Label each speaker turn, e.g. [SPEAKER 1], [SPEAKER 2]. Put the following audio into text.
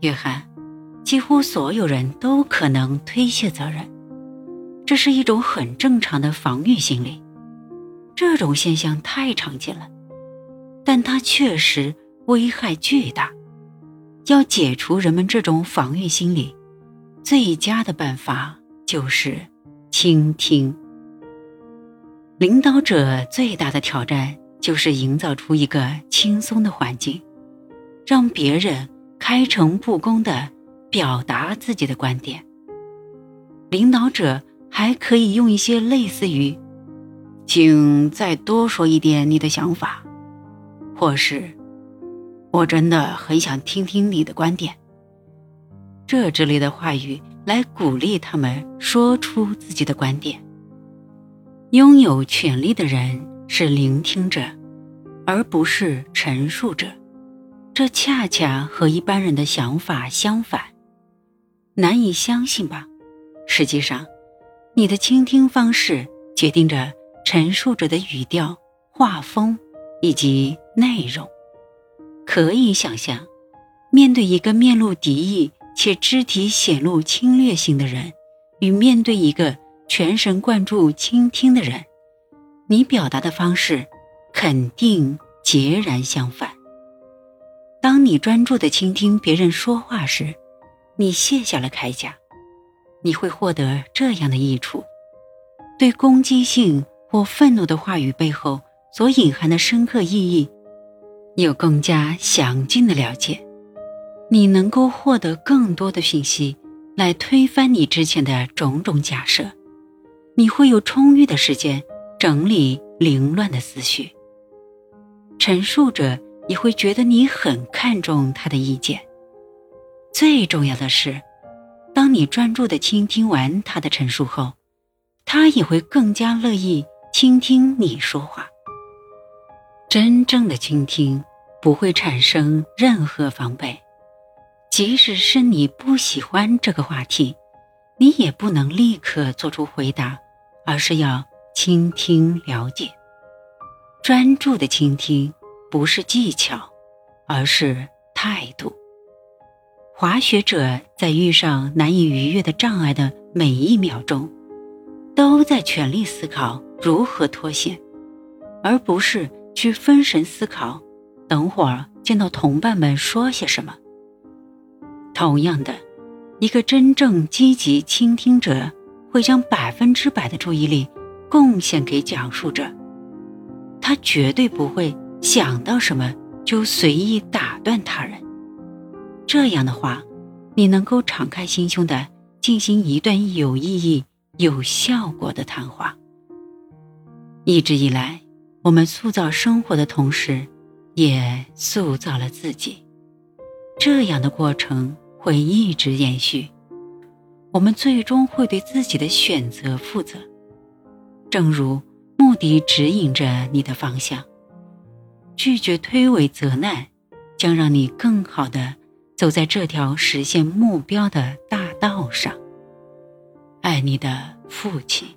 [SPEAKER 1] 约翰，几乎所有人都可能推卸责任，这是一种很正常的防御心理。这种现象太常见了，但它确实危害巨大。要解除人们这种防御心理，最佳的办法就是倾听。领导者最大的挑战就是营造出一个轻松的环境，让别人开诚布公地表达自己的观点。领导者还可以用一些类似于“请再多说一点你的想法”或是“我真的很想听听你的观点”这之类的话语来鼓励他们说出自己的观点。拥有权力的人是聆听者，而不是陈述者。这恰恰和一般人的想法相反。难以相信吧？实际上，你的倾听方式决定着陈述者的语调、画风以及内容。可以想象，面对一个面露敌意且肢体显露侵略性的人，与面对一个。全神贯注倾听的人，你表达的方式肯定截然相反。当你专注的倾听别人说话时，你卸下了铠甲，你会获得这样的益处：对攻击性或愤怒的话语背后所隐含的深刻意义，有更加详尽的了解。你能够获得更多的信息，来推翻你之前的种种假设。你会有充裕的时间整理凌乱的思绪。陈述者也会觉得你很看重他的意见。最重要的是，当你专注的倾听完他的陈述后，他也会更加乐意倾听你说话。真正的倾听不会产生任何防备，即使是你不喜欢这个话题，你也不能立刻做出回答。而是要倾听、了解，专注的倾听不是技巧，而是态度。滑雪者在遇上难以逾越的障碍的每一秒钟，都在全力思考如何脱险，而不是去分神思考等会儿见到同伴们说些什么。同样的，一个真正积极倾听者。会将百分之百的注意力贡献给讲述者，他绝对不会想到什么就随意打断他人。这样的话，你能够敞开心胸的进行一段有意义、有效果的谈话。一直以来，我们塑造生活的同时，也塑造了自己。这样的过程会一直延续。我们最终会对自己的选择负责，正如目的指引着你的方向。拒绝推诿责难，将让你更好的走在这条实现目标的大道上。爱你的父亲。